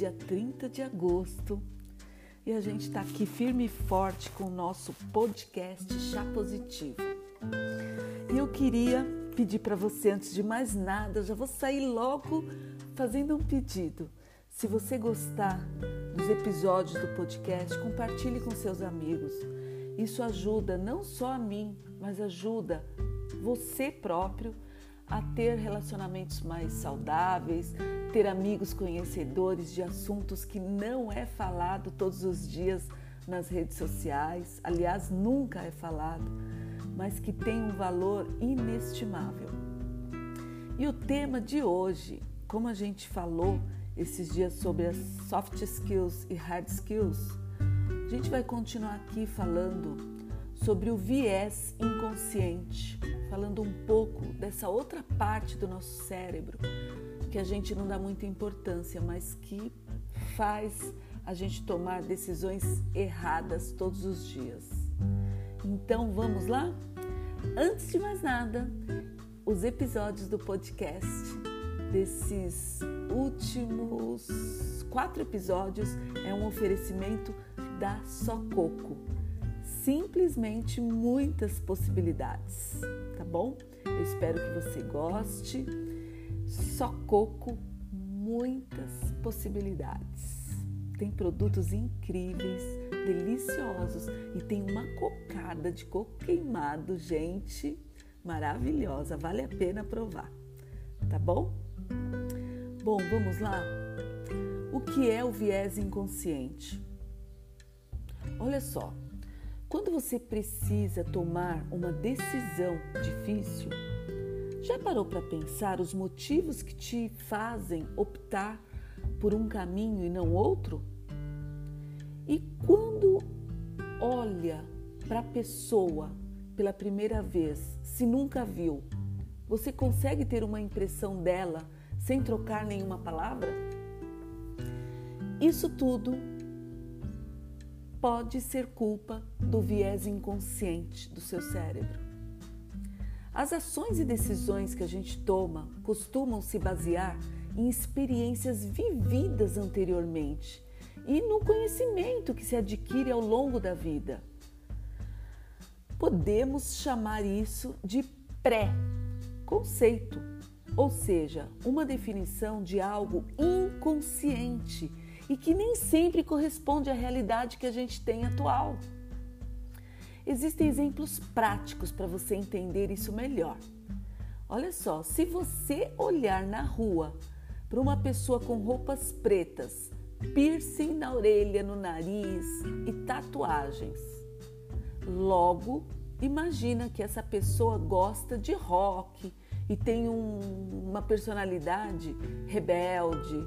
dia 30 de agosto e a gente está aqui firme e forte com o nosso podcast Chá Positivo. E eu queria pedir para você, antes de mais nada, já vou sair logo fazendo um pedido. Se você gostar dos episódios do podcast, compartilhe com seus amigos. Isso ajuda não só a mim, mas ajuda você próprio a ter relacionamentos mais saudáveis, ter amigos conhecedores de assuntos que não é falado todos os dias nas redes sociais, aliás, nunca é falado, mas que tem um valor inestimável. E o tema de hoje, como a gente falou esses dias sobre as soft skills e hard skills, a gente vai continuar aqui falando sobre o viés inconsciente falando um pouco dessa outra parte do nosso cérebro que a gente não dá muita importância, mas que faz a gente tomar decisões erradas todos os dias. Então vamos lá? Antes de mais nada, os episódios do podcast desses últimos quatro episódios é um oferecimento da Sococo simplesmente muitas possibilidades, tá bom? Eu espero que você goste. Só coco, muitas possibilidades. Tem produtos incríveis, deliciosos e tem uma cocada de coco queimado, gente, maravilhosa, vale a pena provar, tá bom? Bom, vamos lá? O que é o viés inconsciente? Olha só, quando você precisa tomar uma decisão difícil, já parou para pensar os motivos que te fazem optar por um caminho e não outro? E quando olha para a pessoa pela primeira vez, se nunca viu, você consegue ter uma impressão dela sem trocar nenhuma palavra? Isso tudo pode ser culpa do viés inconsciente do seu cérebro. As ações e decisões que a gente toma costumam se basear em experiências vividas anteriormente e no conhecimento que se adquire ao longo da vida. Podemos chamar isso de pré-conceito, ou seja, uma definição de algo inconsciente e que nem sempre corresponde à realidade que a gente tem atual. Existem exemplos práticos para você entender isso melhor. Olha só, se você olhar na rua para uma pessoa com roupas pretas, piercing na orelha, no nariz e tatuagens, logo imagina que essa pessoa gosta de rock e tem um, uma personalidade rebelde,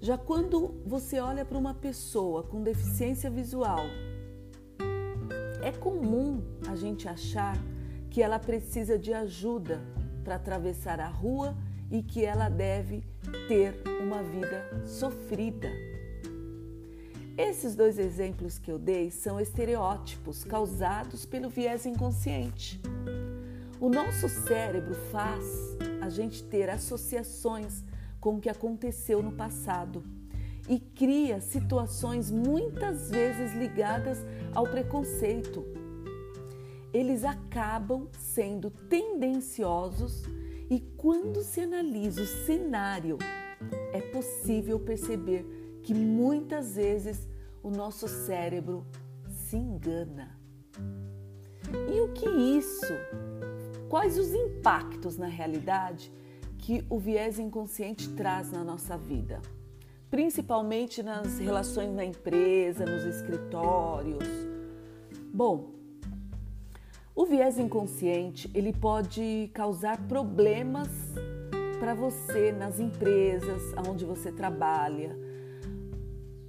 já quando você olha para uma pessoa com deficiência visual, é comum a gente achar que ela precisa de ajuda para atravessar a rua e que ela deve ter uma vida sofrida. Esses dois exemplos que eu dei são estereótipos causados pelo viés inconsciente. O nosso cérebro faz a gente ter associações com o que aconteceu no passado e cria situações muitas vezes ligadas ao preconceito. Eles acabam sendo tendenciosos e quando se analisa o cenário, é possível perceber que muitas vezes o nosso cérebro se engana. E o que isso? Quais os impactos na realidade que o viés inconsciente traz na nossa vida, principalmente nas relações na empresa, nos escritórios. Bom, o viés inconsciente ele pode causar problemas para você nas empresas onde você trabalha,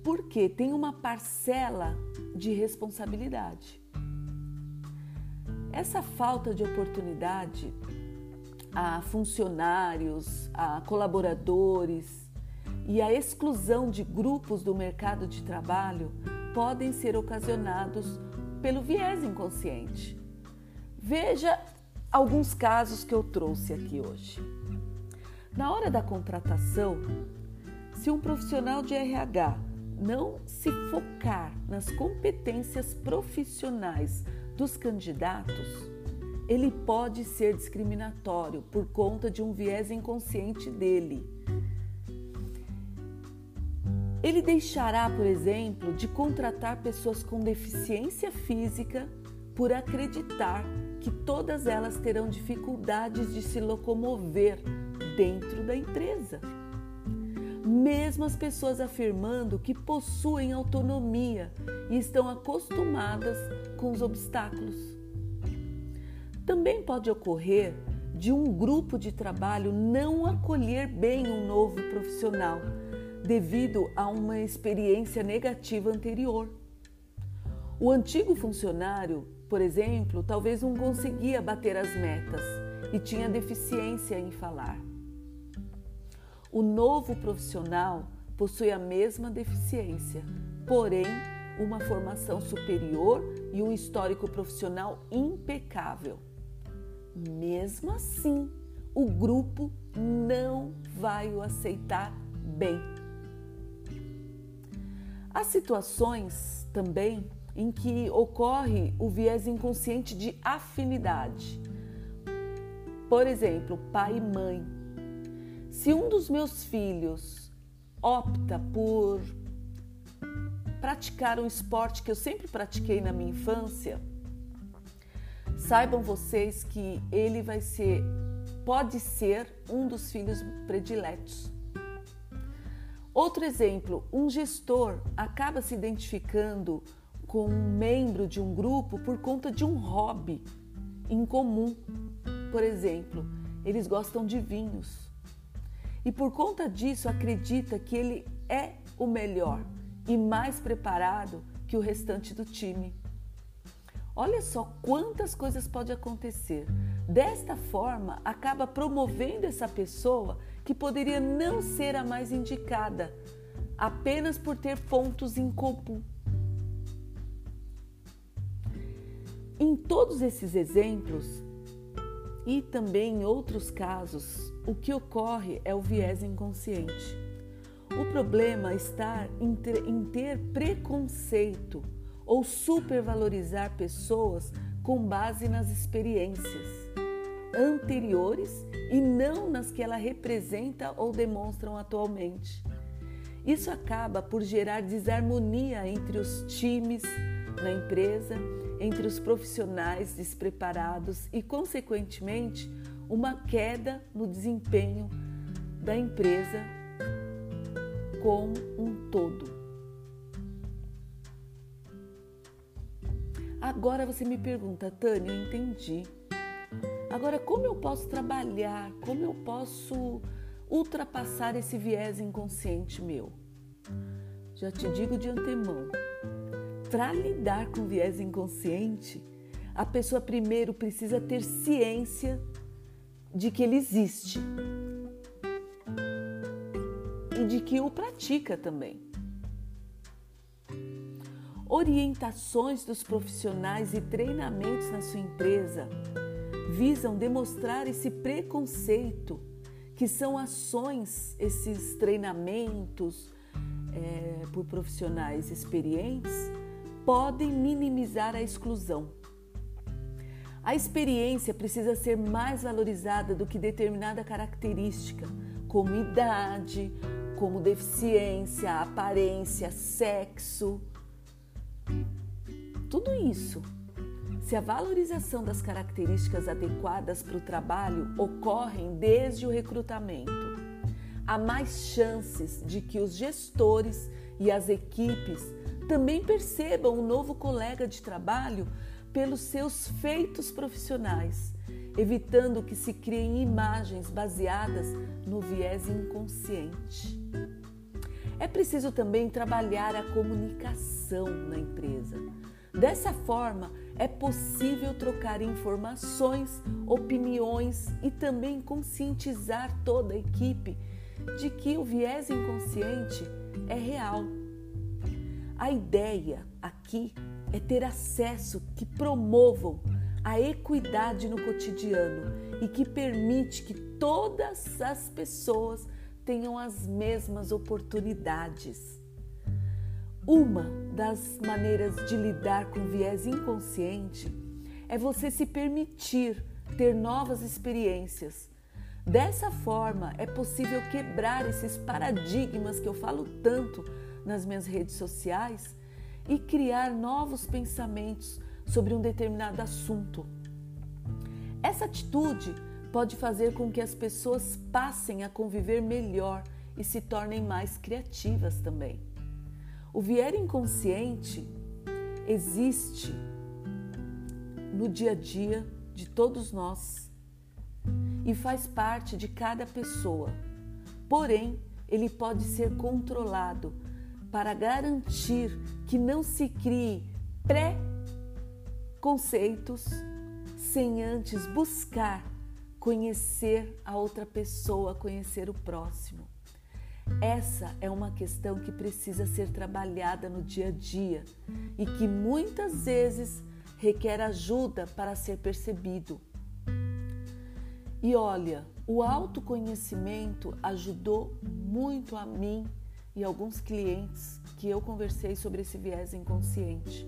porque tem uma parcela de responsabilidade. Essa falta de oportunidade a funcionários, a colaboradores e a exclusão de grupos do mercado de trabalho podem ser ocasionados pelo viés inconsciente. Veja alguns casos que eu trouxe aqui hoje. Na hora da contratação, Se um profissional de RH não se focar nas competências profissionais dos candidatos, ele pode ser discriminatório por conta de um viés inconsciente dele. Ele deixará, por exemplo, de contratar pessoas com deficiência física por acreditar que todas elas terão dificuldades de se locomover dentro da empresa. Mesmo as pessoas afirmando que possuem autonomia e estão acostumadas com os obstáculos. Também pode ocorrer de um grupo de trabalho não acolher bem um novo profissional devido a uma experiência negativa anterior. O antigo funcionário, por exemplo, talvez não conseguia bater as metas e tinha deficiência em falar. O novo profissional possui a mesma deficiência, porém, uma formação superior e um histórico profissional impecável. Mesmo assim, o grupo não vai o aceitar bem. Há situações também em que ocorre o viés inconsciente de afinidade. Por exemplo, pai e mãe. Se um dos meus filhos opta por praticar um esporte que eu sempre pratiquei na minha infância, Saibam vocês que ele vai ser, pode ser um dos filhos prediletos. Outro exemplo, um gestor acaba se identificando com um membro de um grupo por conta de um hobby em comum. Por exemplo, eles gostam de vinhos. E por conta disso acredita que ele é o melhor e mais preparado que o restante do time. Olha só quantas coisas pode acontecer. Desta forma, acaba promovendo essa pessoa que poderia não ser a mais indicada, apenas por ter pontos em comum. Em todos esses exemplos e também em outros casos, o que ocorre é o viés inconsciente. O problema está em ter, em ter preconceito ou supervalorizar pessoas com base nas experiências anteriores e não nas que ela representa ou demonstram atualmente. Isso acaba por gerar desarmonia entre os times na empresa, entre os profissionais despreparados e, consequentemente, uma queda no desempenho da empresa como um todo. Agora você me pergunta, Tânia, eu entendi. Agora, como eu posso trabalhar? Como eu posso ultrapassar esse viés inconsciente meu? Já te digo de antemão, para lidar com viés inconsciente, a pessoa primeiro precisa ter ciência de que ele existe e de que o pratica também orientações dos profissionais e treinamentos na sua empresa visam demonstrar esse preconceito, que são ações, esses treinamentos é, por profissionais experientes, podem minimizar a exclusão. A experiência precisa ser mais valorizada do que determinada característica, como idade, como deficiência, aparência, sexo tudo isso. Se a valorização das características adequadas para o trabalho ocorrem desde o recrutamento, há mais chances de que os gestores e as equipes também percebam o novo colega de trabalho pelos seus feitos profissionais, evitando que se criem imagens baseadas no viés inconsciente. É preciso também trabalhar a comunicação na empresa. Dessa forma, é possível trocar informações, opiniões e também conscientizar toda a equipe de que o viés inconsciente é real. A ideia aqui é ter acesso que promovam a equidade no cotidiano e que permite que todas as pessoas tenham as mesmas oportunidades. Uma das maneiras de lidar com viés inconsciente é você se permitir ter novas experiências. Dessa forma, é possível quebrar esses paradigmas que eu falo tanto nas minhas redes sociais e criar novos pensamentos sobre um determinado assunto. Essa atitude pode fazer com que as pessoas passem a conviver melhor e se tornem mais criativas também. O viés inconsciente existe no dia a dia de todos nós e faz parte de cada pessoa. Porém, ele pode ser controlado para garantir que não se crie pré-conceitos sem antes buscar conhecer a outra pessoa, conhecer o próximo. Essa é uma questão que precisa ser trabalhada no dia a dia e que muitas vezes requer ajuda para ser percebido. E olha, o autoconhecimento ajudou muito a mim e alguns clientes que eu conversei sobre esse viés inconsciente.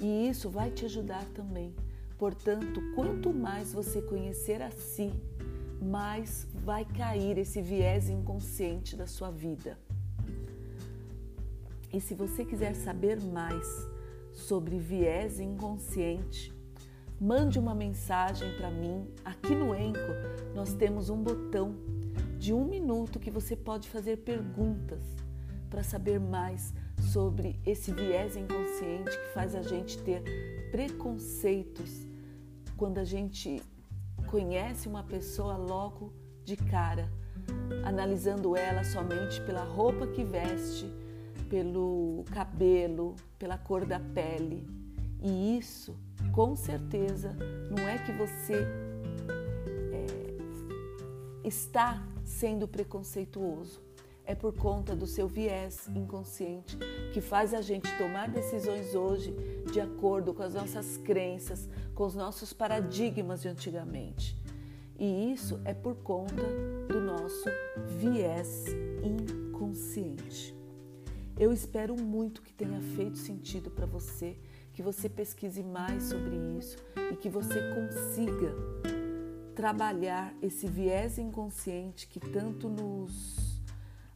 E isso vai te ajudar também. Portanto, quanto mais você conhecer a si, mais vai cair esse viés inconsciente da sua vida. E se você quiser saber mais sobre viés inconsciente, mande uma mensagem para mim. Aqui no Enco nós temos um botão de um minuto que você pode fazer perguntas para saber mais sobre esse viés inconsciente que faz a gente ter preconceitos quando a gente conhece uma pessoa logo de cara, analisando ela somente pela roupa que veste, pelo cabelo, pela cor da pele. E isso, com certeza, não é que você é, está sendo preconceituoso. É por conta do seu viés inconsciente que faz a gente tomar decisões hoje de acordo com as nossas crenças, com os nossos paradigmas de antigamente. E isso é por conta do nosso viés inconsciente. Eu espero muito que tenha feito sentido para você, que você pesquise mais sobre isso e que você consiga trabalhar esse viés inconsciente que tanto nos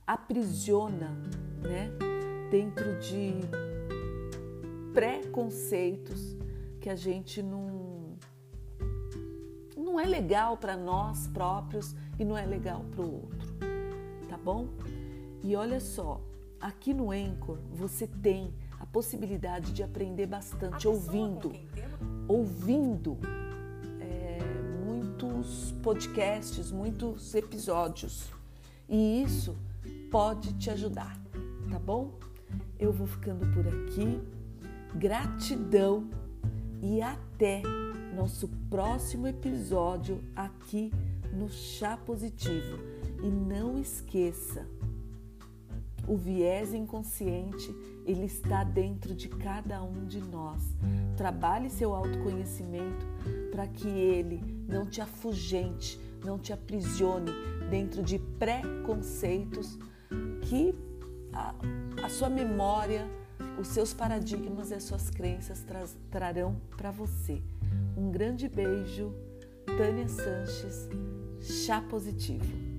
aprisiona, né, dentro de preconceitos que a gente não não é legal para nós próprios e não é legal para o outro, tá bom? E olha só, aqui no Anchor você tem a possibilidade de aprender bastante ouvindo, ouvindo muitos podcasts, muitos episódios. E isso pode te ajudar, tá bom? Eu vou ficando por aqui. Gratidão e até nosso próximo episódio aqui no Chá Positivo. E não esqueça, o viés inconsciente, ele está dentro de cada um de nós. Trabalhe seu autoconhecimento para que ele não te afugente, não te aprisione dentro de preconceitos que a, a sua memória, os seus paradigmas e as suas crenças tra trarão para você. Um grande beijo, Tânia Sanches, Chá Positivo.